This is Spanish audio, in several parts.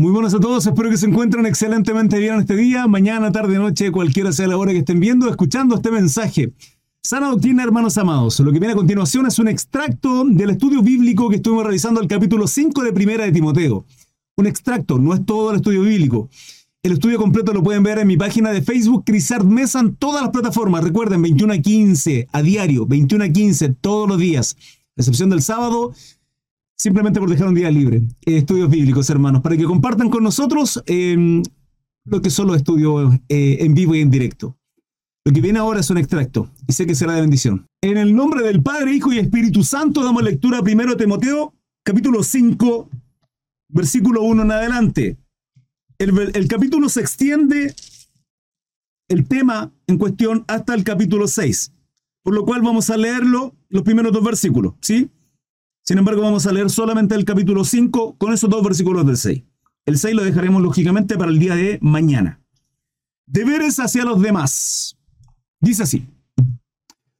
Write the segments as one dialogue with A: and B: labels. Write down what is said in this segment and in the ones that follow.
A: Muy buenas a todos, espero que se encuentren excelentemente bien este día, mañana, tarde, noche, cualquiera sea la hora que estén viendo, escuchando este mensaje. Sana doctrina, hermanos amados. Lo que viene a continuación es un extracto del estudio bíblico que estuvimos realizando el capítulo 5 de Primera de Timoteo. Un extracto, no es todo el estudio bíblico. El estudio completo lo pueden ver en mi página de Facebook, Crisart Mesa, en todas las plataformas. Recuerden, 21 a 15 a diario, 21 a 15 todos los días, excepción del sábado simplemente por dejar un día libre. Eh, estudios bíblicos, hermanos, para que compartan con nosotros em, lo que son los estudios eh, en vivo y en directo. Lo que viene ahora es un extracto, y sé que será de bendición. En el nombre del Padre, Hijo y Espíritu Santo, damos lectura primero a Timoteo, capítulo 5, versículo 1 en adelante. El, el capítulo se extiende, el tema en cuestión, hasta el capítulo 6, por lo cual vamos a leerlo, los primeros dos versículos, ¿sí? Sin embargo, vamos a leer solamente el capítulo 5 con esos dos versículos del 6. El 6 lo dejaremos lógicamente para el día de mañana. Deberes hacia los demás. Dice así.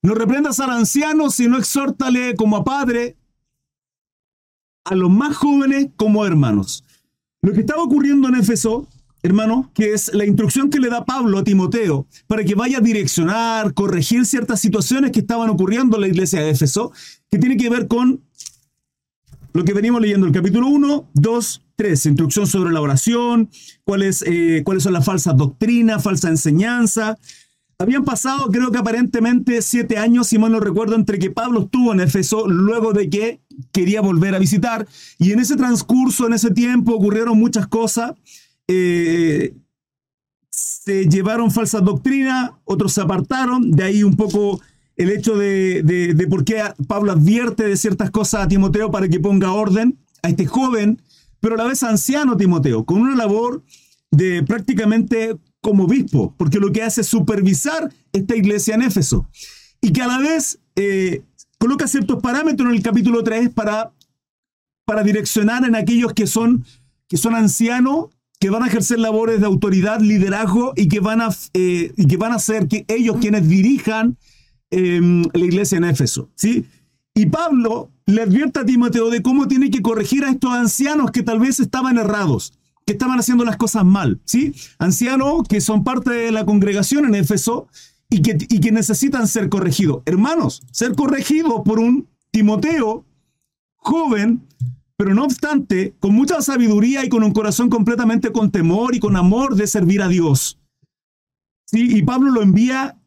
A: No reprendas al anciano, sino exhórtale como a padre, a los más jóvenes como hermanos. Lo que estaba ocurriendo en Éfeso, hermano, que es la instrucción que le da Pablo a Timoteo para que vaya a direccionar, corregir ciertas situaciones que estaban ocurriendo en la iglesia de Éfeso, que tiene que ver con lo que venimos leyendo, el capítulo 1, 2, 3, instrucción sobre la oración, cuáles, eh, cuáles son las falsas doctrinas, falsa enseñanza. Habían pasado, creo que aparentemente, siete años, si mal no recuerdo, entre que Pablo estuvo en Éfeso, luego de que quería volver a visitar. Y en ese transcurso, en ese tiempo, ocurrieron muchas cosas. Eh, se llevaron falsas doctrinas, otros se apartaron, de ahí un poco el hecho de, por qué Pablo advierte de ciertas cosas a Timoteo para que ponga orden a este joven, pero a la vez anciano Timoteo, con una labor de prácticamente como obispo, porque lo que hace es supervisar esta iglesia en Éfeso. Y que a la vez eh, coloca ciertos parámetros en el capítulo 3 para, para direccionar en aquellos que son, que son ancianos, que van a ejercer labores de autoridad, liderazgo y que van a, eh, y que van a ser que ellos quienes dirijan Em, la iglesia en Éfeso. ¿sí? Y Pablo le advierte a Timoteo de cómo tiene que corregir a estos ancianos que tal vez estaban errados, que estaban haciendo las cosas mal. ¿sí? Ancianos que son parte de la congregación en Éfeso y que, y que necesitan ser corregidos. Hermanos, ser corregidos por un Timoteo joven, pero no obstante, con mucha sabiduría y con un corazón completamente con temor y con amor de servir a Dios. ¿Sí? Y Pablo lo envía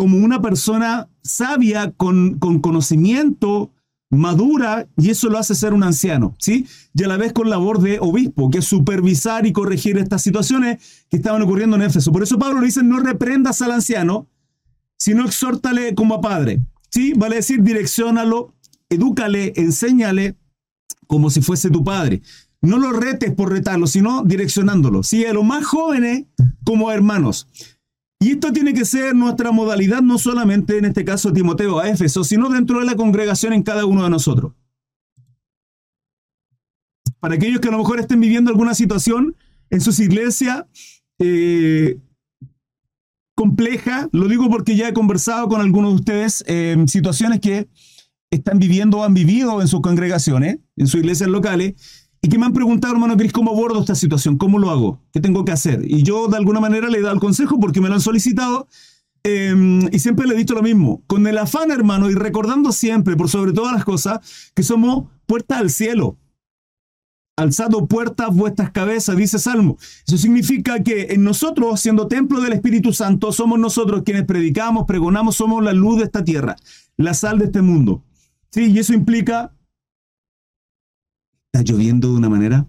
A: como una persona sabia, con, con conocimiento, madura, y eso lo hace ser un anciano, ¿sí? Y a la vez con labor de obispo, que es supervisar y corregir estas situaciones que estaban ocurriendo en Éfeso. Por eso Pablo le dice, no reprendas al anciano, sino exhórtale como a padre, ¿sí? Vale decir, direccionalo, edúcale, enséñale como si fuese tu padre. No lo retes por retarlo, sino direccionándolo, ¿sí? A los más jóvenes como hermanos. Y esto tiene que ser nuestra modalidad, no solamente en este caso Timoteo a Éfeso, sino dentro de la congregación en cada uno de nosotros. Para aquellos que a lo mejor estén viviendo alguna situación en sus iglesias eh, compleja, lo digo porque ya he conversado con algunos de ustedes en situaciones que están viviendo o han vivido en sus congregaciones, en sus iglesias locales, y que me han preguntado, hermano Cris, ¿cómo abordo esta situación? ¿Cómo lo hago? ¿Qué tengo que hacer? Y yo de alguna manera le he dado el consejo porque me lo han solicitado em, y siempre le he dicho lo mismo, con el afán, hermano, y recordando siempre, por sobre todas las cosas, que somos puertas al cielo. Alzado puertas vuestras cabezas, dice Salmo. Eso significa que en nosotros, siendo templo del Espíritu Santo, somos nosotros quienes predicamos, pregonamos, somos la luz de esta tierra, la sal de este mundo. Sí, y eso implica está lloviendo de una manera.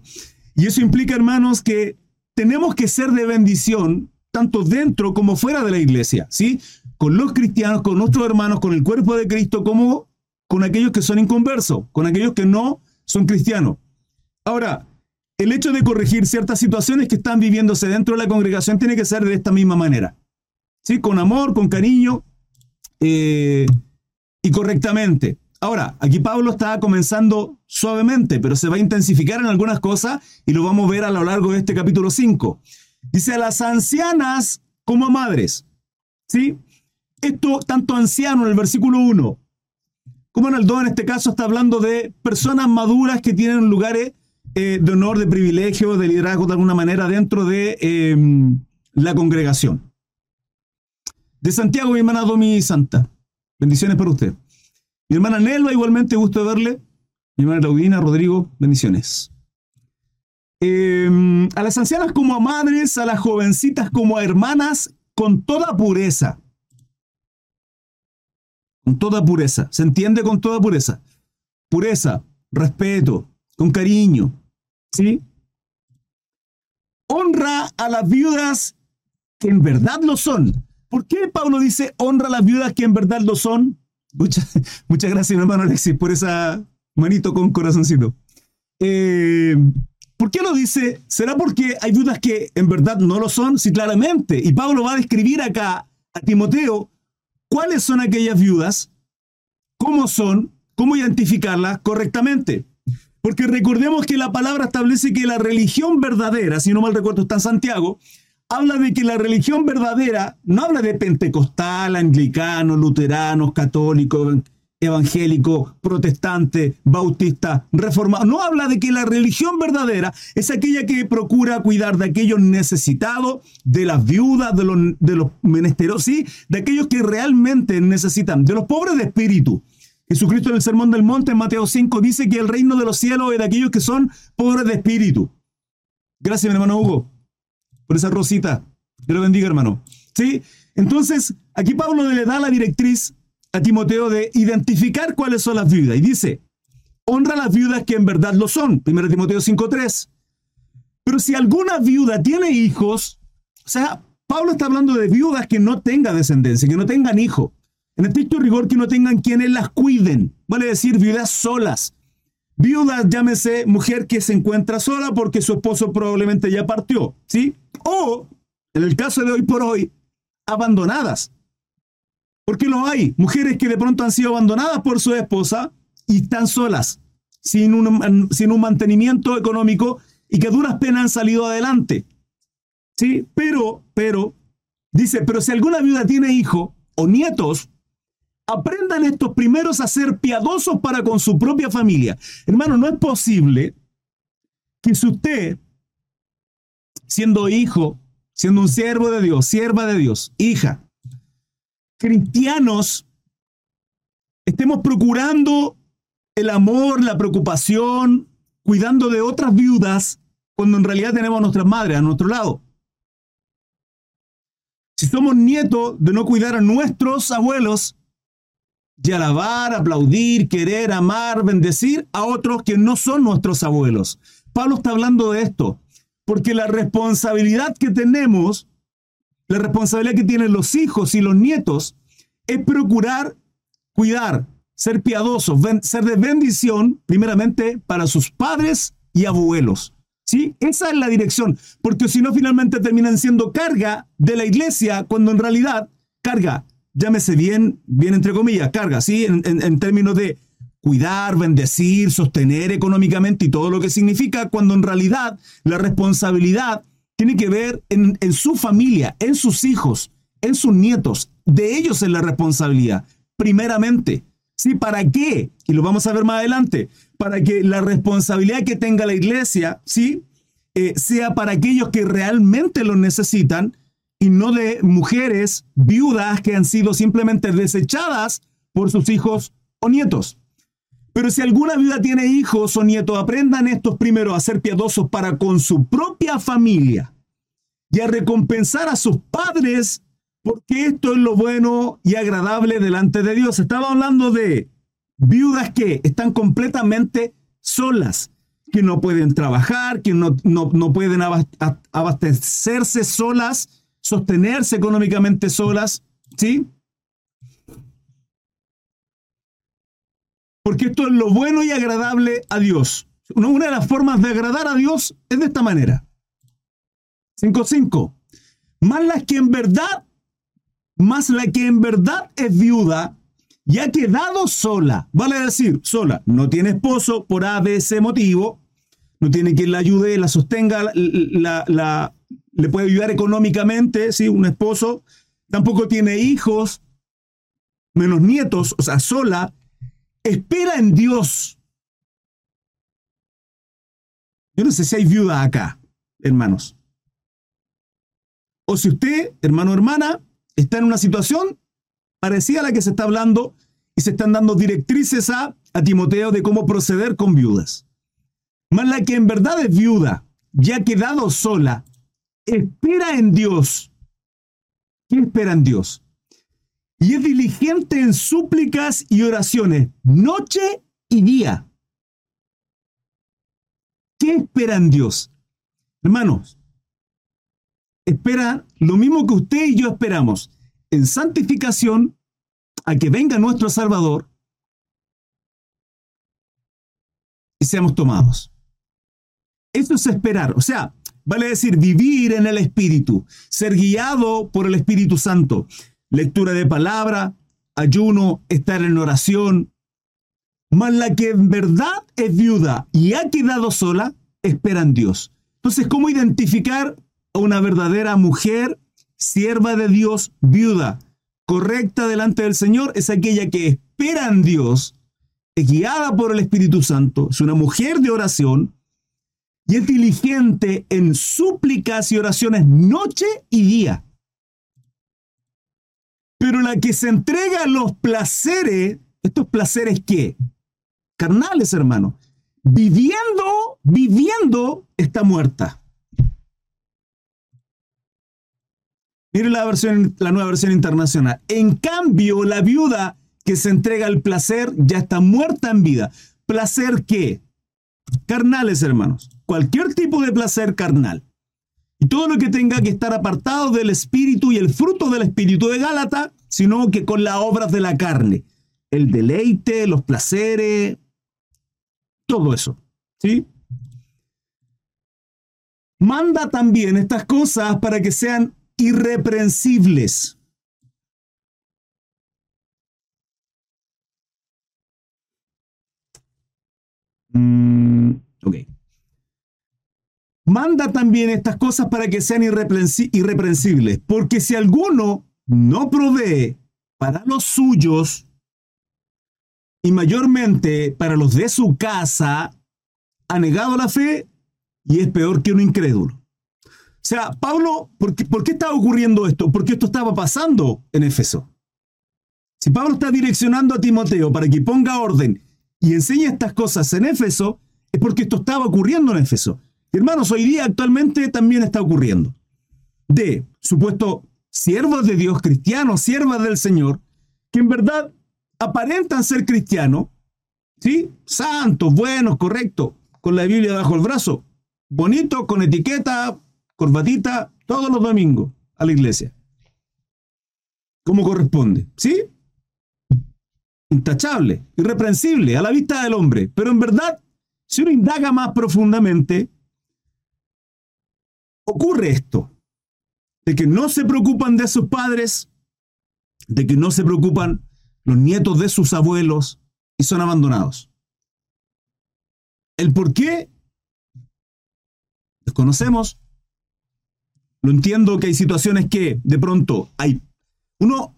A: Y eso implica, hermanos, que tenemos que ser de bendición tanto dentro como fuera de la iglesia, ¿sí? Con los cristianos, con nuestros hermanos, con el cuerpo de Cristo, como con aquellos que son inconversos, con aquellos que no son cristianos. Ahora, el hecho de corregir ciertas situaciones que están viviéndose dentro de la congregación tiene que ser de esta misma manera, ¿sí? Con amor, con cariño eh, y correctamente. Ahora, aquí Pablo está comenzando suavemente, pero se va a intensificar en algunas cosas y lo vamos a ver a lo largo de este capítulo 5. Dice a las ancianas como a madres. ¿Sí? Esto, tanto anciano en el versículo 1, como en el 2 en este caso está hablando de personas maduras que tienen lugares eh, de honor, de privilegio, de liderazgo de alguna manera dentro de em, la congregación. De Santiago, mi hermana Domi Santa. Bendiciones para usted. Mi hermana Nelva, igualmente, gusto de verle. Mi hermana Claudina, Rodrigo, bendiciones. Em, a las ancianas como a madres, a las jovencitas como a hermanas, con toda pureza. Con toda pureza. ¿Se entiende con toda pureza? Pureza, respeto, con cariño. ¿Sí? Honra a las viudas que en verdad lo son. ¿Por qué Pablo dice honra a las viudas que en verdad lo son? Muchas, muchas gracias, hermano Alexis, por esa manito con corazoncito. Eh, ¿Por qué lo dice? ¿Será porque hay viudas que en verdad no lo son? Sí, claramente. Y Pablo va a describir acá a Timoteo cuáles son aquellas viudas, cómo son, cómo identificarlas correctamente. Porque recordemos que la palabra establece que la religión verdadera, si no mal recuerdo está en Santiago, habla de que la religión verdadera no habla de pentecostal, anglicano, luterano, católico, evangélico, protestante, bautista, reformado. No habla de que la religión verdadera es aquella que procura cuidar de aquellos necesitados, de las viudas, de los, menesteros, sí, de aquellos que realmente necesitan, de los pobres de espíritu. Jesucristo en el Sermón del Monte, en Mateo 5, dice que el reino de los cielos es de aquellos que son pobres de espíritu. Gracias, mi hermano Hugo, por esa rosita. Dios lo bendiga, hermano. ¿Sí? Entonces, aquí Pablo le da la directriz a Timoteo de identificar cuáles son las viudas. Y dice, honra las viudas que en verdad lo son. 1 Timoteo 5.3. Pero si alguna viuda tiene hijos, o sea, Pablo está hablando de viudas que no tengan descendencia, que no tengan hijo. En estricto rigor, que no tengan quienes las cuiden. Vale decir, viudas solas. Viudas, llámese mujer que se encuentra sola porque su esposo probablemente ya partió, ¿sí? O, en el caso de hoy por hoy, abandonadas. Porque lo hay. Mujeres que de pronto han sido abandonadas por su esposa y están solas, sin un, sin un mantenimiento económico y que a duras penas han salido adelante. ¿Sí? Pero, pero, dice, pero si alguna viuda tiene hijo o nietos, aprendan estos primeros a ser piadosos para con su propia familia. Hermano, no es posible que si usted, siendo hijo, siendo un siervo de Dios, sierva de Dios, hija, cristianos estemos procurando el amor, la preocupación, cuidando de otras viudas, cuando en realidad tenemos a nuestras madres a nuestro lado. Si somos nietos de no cuidar a nuestros abuelos, y alabar, aplaudir, querer, amar, bendecir a otros que no son nuestros abuelos. Pablo está hablando de esto, porque la responsabilidad que tenemos la responsabilidad que tienen los hijos y los nietos es procurar cuidar, ser piadosos, ser de bendición, primeramente para sus padres y abuelos. ¿Sí? Esa es la dirección, porque si no, finalmente terminan siendo carga de la iglesia, cuando en realidad, carga, llámese bien, bien entre comillas, carga, ¿sí? En, en términos de cuidar, bendecir, sostener económicamente y todo lo que significa, cuando en realidad la responsabilidad tiene que ver en, su familia, en sus hijos, en sus nietos. De ellos es la responsabilidad, primeramente. ¿Sí? ¿Para qué? Y lo vamos a ver más adelante. Para que la responsabilidad que tenga la iglesia, ¿sí? Eh, sea para aquellos que realmente lo necesitan y no de mujeres viudas que han sido simplemente desechadas por sus hijos o nietos. Pero si alguna viuda tiene hijos o nietos, aprendan estos primero a ser piadosos para con su propia familia y a recompensar a sus padres, porque esto es lo bueno y agradable delante de Dios. Estaba hablando de viudas que están completamente solas, que no pueden trabajar, que no, no pueden abastecerse solas, sostenerse económicamente solas, ¿sí? Porque esto es lo bueno y agradable a Dios. Una de las formas de agradar a Dios es de esta manera. 5.5. Más la que en verdad, más la que en verdad es viuda y ha quedado sola. Vale decir, sola. No tiene esposo por A, B, C motivo. No tiene quien la ayude, la sostenga, la, le puede ayudar económicamente, ¿sí? Un esposo. Tampoco tiene hijos, menos nietos, o sea, sola espera en Dios. Yo no sé si hay viuda acá, hermanos. O si usted, hermano o hermana, está en una situación parecida a la que se está hablando y se están dando directrices a, a Timoteo de cómo proceder con viudas. Más la que en verdad es viuda, ya ha quedado sola, espera en Dios. ¿Qué espera en Dios? Y es diligente en súplicas y oraciones, noche y día. ¿Qué espera en Dios? Hermanos, espera lo mismo que usted y yo esperamos, en santificación, a que venga nuestro Salvador y seamos tomados. Eso es esperar, o sea, vale decir vivir en el Espíritu, ser guiado por el Espíritu Santo, lectura de palabra, ayuno, estar en oración. Mas la que en verdad es viuda y ha quedado sola, espera en Dios. Entonces, ¿cómo identificar a una verdadera mujer, sierva de Dios, viuda, correcta delante del Señor? Es aquella que espera en Dios, es guiada por el Espíritu Santo, es una mujer de oración y es diligente en súplicas y oraciones noche y día. Pero la que se entrega a los placeres, estos placeres qué? Carnales, hermano. Viviendo, viviendo, está muerta. Mire la, versión, la nueva versión internacional. En cambio, la viuda que se entrega al placer ya está muerta en vida. ¿Placer qué? Carnales, hermanos. Cualquier tipo de placer carnal. Y todo lo que tenga que estar apartado del espíritu y el fruto del espíritu de Gálata, sino que con las obras de la carne. El deleite, los placeres, todo eso. ¿Sí? Manda también estas cosas para que sean irreprensibles. Mm, ok manda también estas cosas para que sean irreprensibles, porque si alguno no provee para los suyos, y mayormente para los de su casa, ha negado la fe y es peor que un incrédulo. O sea, Pablo, ¿por qué, ¿por qué estaba ocurriendo esto? Porque esto estaba pasando en Éfeso. Si Pablo está direccionando a Timoteo para que ponga orden y enseñe estas cosas en Éfeso, es porque esto estaba ocurriendo en Éfeso. Hermanos, hoy día actualmente también está ocurriendo. De supuesto siervos de Dios, cristianos, siervas del Señor, que en verdad aparentan ser cristianos, ¿sí? Santos, buenos, correctos, con la Biblia bajo el brazo, bonito, con etiqueta, corbatita, todos los domingos a la iglesia. Como corresponde, ¿sí? Intachable, irreprensible a la vista del hombre, pero en verdad, si uno indaga más profundamente, ocurre esto, de que no se preocupan de sus padres, de que no se preocupan los nietos de sus abuelos y son abandonados. ¿El por qué? Desconocemos. Lo entiendo que hay situaciones que de pronto hay... Uno,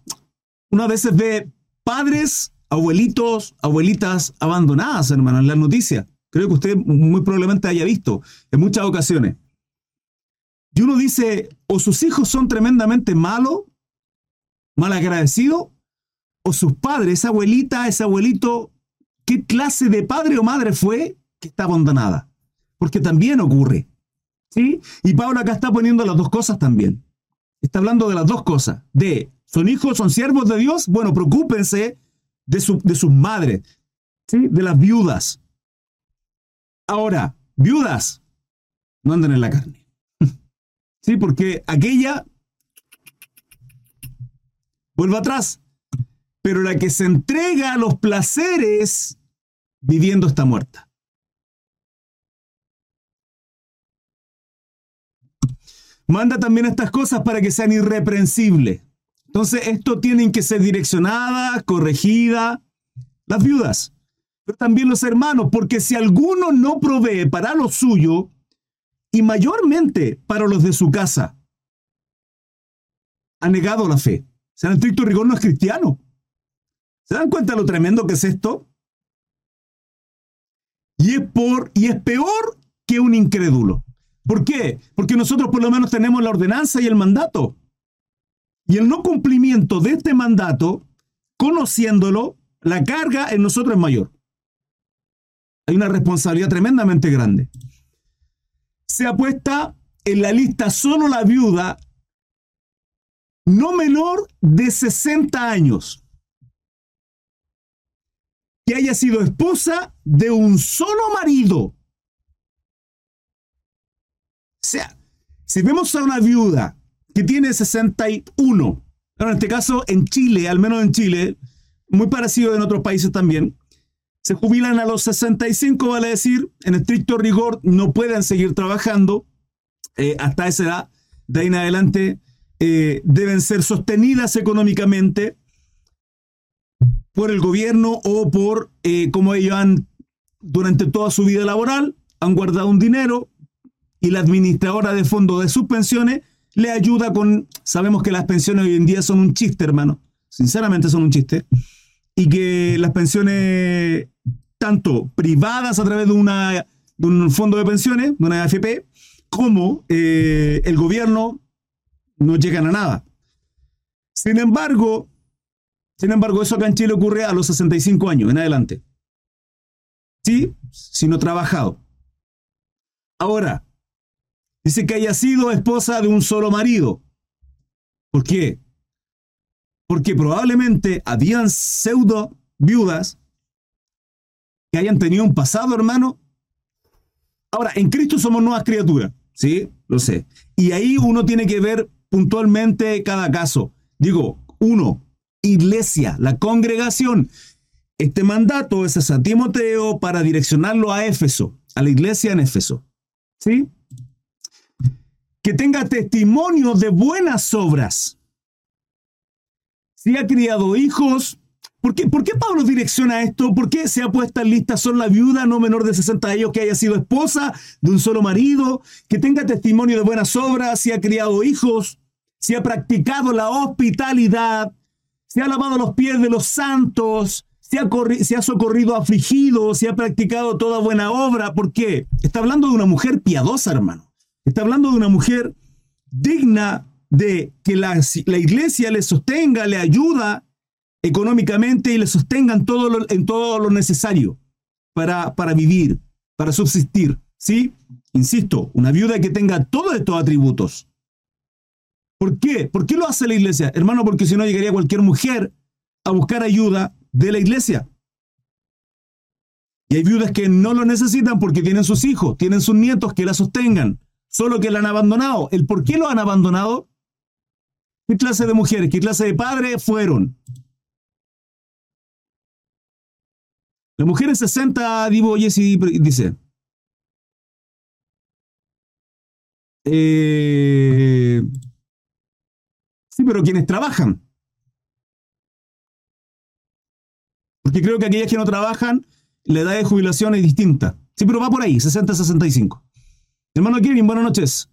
A: uno a veces ve padres, abuelitos, abuelitas abandonadas, hermano, en las noticias. Creo que usted muy probablemente haya visto en muchas ocasiones. Y uno dice, o sus hijos son tremendamente malos, mal agradecidos, o sus padres, esa abuelita, ese abuelito, ¿qué clase de padre o madre fue que está abandonada? Porque también ocurre. ¿Sí? Y Pablo acá está poniendo las dos cosas también. Está hablando de las dos cosas. De, ¿son hijos, son siervos de Dios? Bueno, preocúpense de, de sus madres, ¿sí? De las viudas. Ahora, viudas no andan en la carne. Sí, porque aquella vuelve atrás. Pero la que se entrega a los placeres viviendo está muerta. Manda también estas cosas para que sean irreprensibles. Entonces, esto tienen que ser direccionadas, corregidas, las viudas, pero también los hermanos, porque si alguno no provee para lo suyo, y mayormente para los de su casa. Ha negado la fe. Se han estricto rigor no es cristiano. ¿Se dan cuenta lo tremendo que es esto? Y es, por, y es peor que un incrédulo. ¿Por qué? Porque nosotros por lo menos tenemos la ordenanza y el mandato. Y el no cumplimiento de este mandato, conociéndolo, la carga en nosotros es mayor. Hay una responsabilidad tremendamente grande. Se apuesta en la lista solo la viuda no menor de 60 años que haya sido esposa de un solo marido. O sea, si vemos a una viuda que tiene 61, en este caso en Chile, al menos en Chile, muy parecido en otros países también, se jubilan a los 65, vale decir, en estricto rigor, no pueden seguir trabajando eh, hasta esa edad. De ahí en adelante eh, deben ser sostenidas económicamente por el gobierno o por eh, como ellos han, durante toda su vida laboral, han guardado un dinero y la administradora de fondos de sus pensiones le ayuda con, sabemos que las pensiones hoy en día son un chiste, hermano, sinceramente son un chiste, y que las pensiones, tanto privadas a través de, una, de un fondo de pensiones, de una AFP, como eh, el gobierno no llegan a nada. Sin embargo, sin embargo, eso acá en Chile ocurre a los 65 años en adelante. Sí, si no trabajado. Ahora, dice que haya sido esposa de un solo marido. ¿Por qué? Porque probablemente habían pseudo viudas que hayan tenido un pasado, hermano. Ahora, en Cristo somos nuevas criaturas, ¿sí? Lo sé. Y ahí uno tiene que ver puntualmente cada caso. Digo, uno, iglesia, la congregación. Este mandato es a Timoteo para direccionarlo a Éfeso, a la iglesia en Éfeso. ¿Sí? Que tenga testimonio de buenas obras. Si ha criado hijos, ¿Por qué, ¿Por qué, Pablo direcciona esto? ¿Por qué se ha puesto en lista solo la viuda no menor de 60 años que haya sido esposa de un solo marido, que tenga testimonio de buenas obras, si ha criado hijos, si ha practicado la hospitalidad, se ha lavado los pies de los santos, se ha, se ha socorrido afligidos, se ha practicado toda buena obra. ¿Por qué? Está hablando de una mujer piadosa, hermano. Está hablando de una mujer digna de que la, iglesia le sostenga, le ayuda económicamente y le sostengan todo en todo lo necesario para, para vivir, para subsistir. ¿Sí? Insisto, una viuda que tenga todos estos atributos. ¿Por qué? ¿Por qué lo hace la iglesia? Hermano, porque si no llegaría cualquier mujer a buscar ayuda de la iglesia. Y hay viudas que no lo necesitan porque tienen sus hijos, tienen sus nietos que la sostengan, solo que la han abandonado. ¿El por qué lo han abandonado? ¿Qué clase de mujeres, qué clase de padres fueron? La mujer en 60, Divo Jesse dice. Eh, Sí, pero quienes trabajan. Porque creo que aquellas que no trabajan, la edad de jubilación es distinta. Sí, pero va por ahí, 60-65. Hermano Kevin, buenas noches.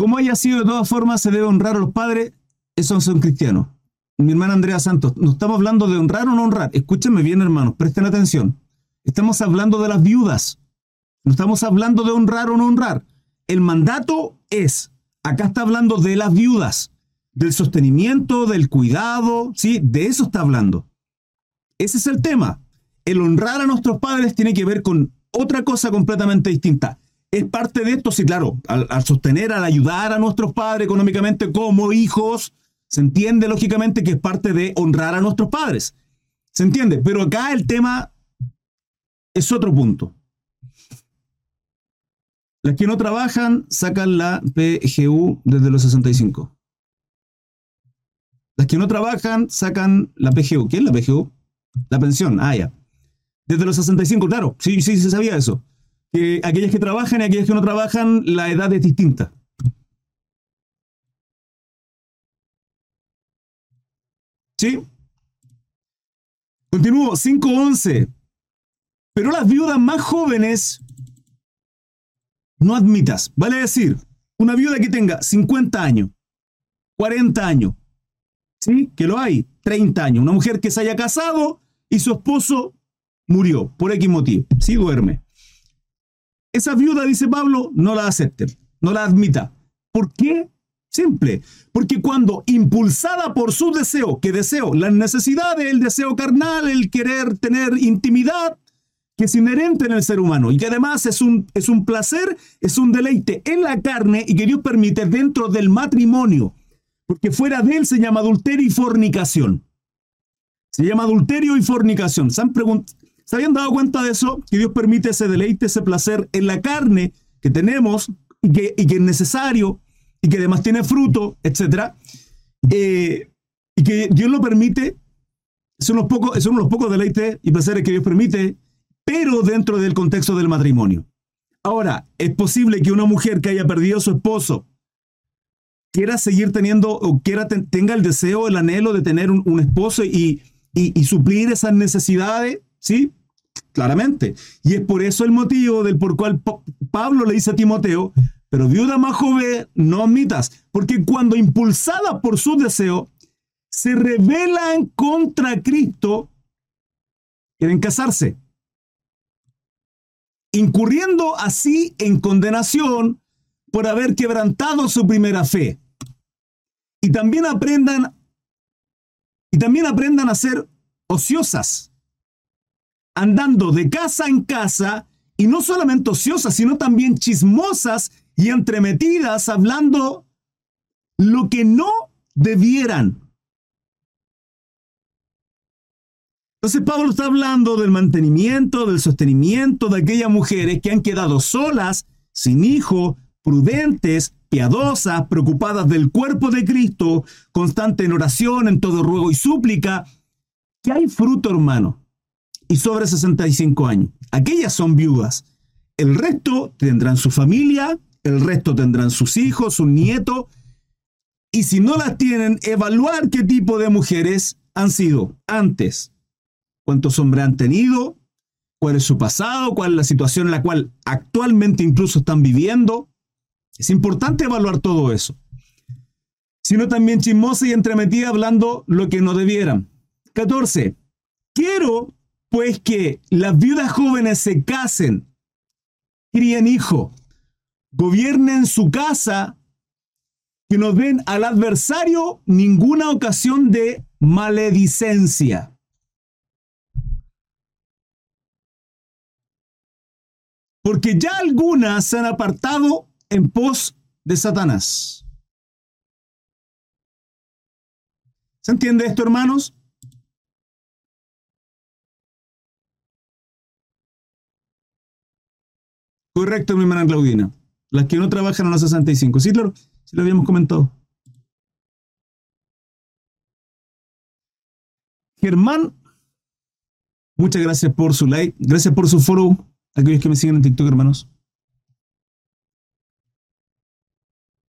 A: Como haya sido, de todas formas, se debe honrar a los padres, esos son cristianos mi hermana Andrea Santos, no estamos hablando de honrar o no honrar. Escúchenme bien, hermanos, presten atención. Estamos hablando de las viudas. No estamos hablando de honrar o no honrar. El mandato es, acá está hablando de las viudas, del sostenimiento, del cuidado, ¿sí? De eso está hablando. Ese es el tema. El honrar a nuestros padres tiene que ver con otra cosa completamente distinta. Es parte de esto, sí, claro, al, sostener, al ayudar a nuestros padres económicamente como hijos, se entiende lógicamente que es parte de honrar a nuestros padres. ¿Se entiende? Pero acá el tema es otro punto. Las que no trabajan sacan la PGU desde los 65. Las que no trabajan sacan la PGU. ¿Qué es la PGU? La pensión. Ah, ya. Desde los 65, claro. Sí, sí, se sabía eso. Que aquellas que trabajan y aquellas que no trabajan, la edad es distinta. ¿Sí? Continúo, 5.11. Pero las viudas más jóvenes no admitas. Vale decir, una viuda que tenga 50 años, 40 años. ¿Sí? Que lo hay, 30 años. Una mujer que se haya casado y su esposo murió por X motivo. Sí duerme. Esa viuda, dice Pablo, no la acepte, no la admita. ¿Por qué? Simple, porque cuando impulsada por su deseo, que deseo, las necesidades, el deseo carnal, el querer tener intimidad, que es inherente en el ser humano y que además es un, es un placer, es un deleite en la carne y que Dios permite dentro del matrimonio, porque fuera de él se llama adulterio y fornicación. Se llama adulterio y fornicación. ¿Se, han ¿Se habían dado cuenta de eso? Que Dios permite ese deleite, ese placer en la carne que tenemos y que, es necesario y que además tiene fruto, etc. Eh, y que Dios lo permite, son los, pocos, son los pocos deleites y placeres que Dios permite, pero dentro del contexto del matrimonio. Ahora, es posible que una mujer que haya perdido a su esposo quiera seguir teniendo o quiera tenga el deseo, el anhelo de tener un, esposo y, y, suplir esas necesidades, ¿sí? Claramente. Y es por eso el motivo del por cual Pablo le dice a Timoteo, pero viuda más joven, no admitas, porque cuando impulsada por su deseo, se rebelan contra Cristo, quieren casarse, incurriendo así en condenación por haber quebrantado su primera fe. Y también aprendan y también aprendan a ser ociosas, andando de casa en casa y no solamente ociosas, sino también chismosas y entremetidas hablando lo que no debieran. Entonces Pablo está hablando del mantenimiento, del sostenimiento de aquellas mujeres que han quedado solas, sin hijo, prudentes, piadosas, preocupadas del cuerpo de Cristo, constante en oración, en todo ruego y súplica, que hay fruto, hermano, y sobre 65 años. Aquellas son viudas. El resto tendrán su familia, el resto tendrán sus hijos, sus nietos, y si no las tienen, evaluar qué tipo de mujeres han sido antes, cuántos hombres han tenido, cuál es su pasado, cuál es la situación en la cual actualmente incluso están viviendo. Es importante evaluar todo eso. Sino también chismosa y entremetida hablando lo que no debieran. 14. Quiero pues que las viudas jóvenes se casen, críen hijo, gobiernen su casa, que no den al adversario ninguna ocasión de maledicencia. Porque ya algunas se han apartado en pos de Satanás. ¿Se entiende esto, hermanos? Correcto, mi hermana Claudina. Las que no trabajan a los 65. Sí, claro, sí lo habíamos comentado. Germán, muchas gracias por su like. Gracias por su follow. Aquellos que me siguen en TikTok, hermanos.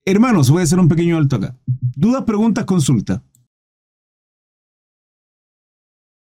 A: Hermanos, voy a hacer un pequeño alto acá. Dudas, preguntas, consulta.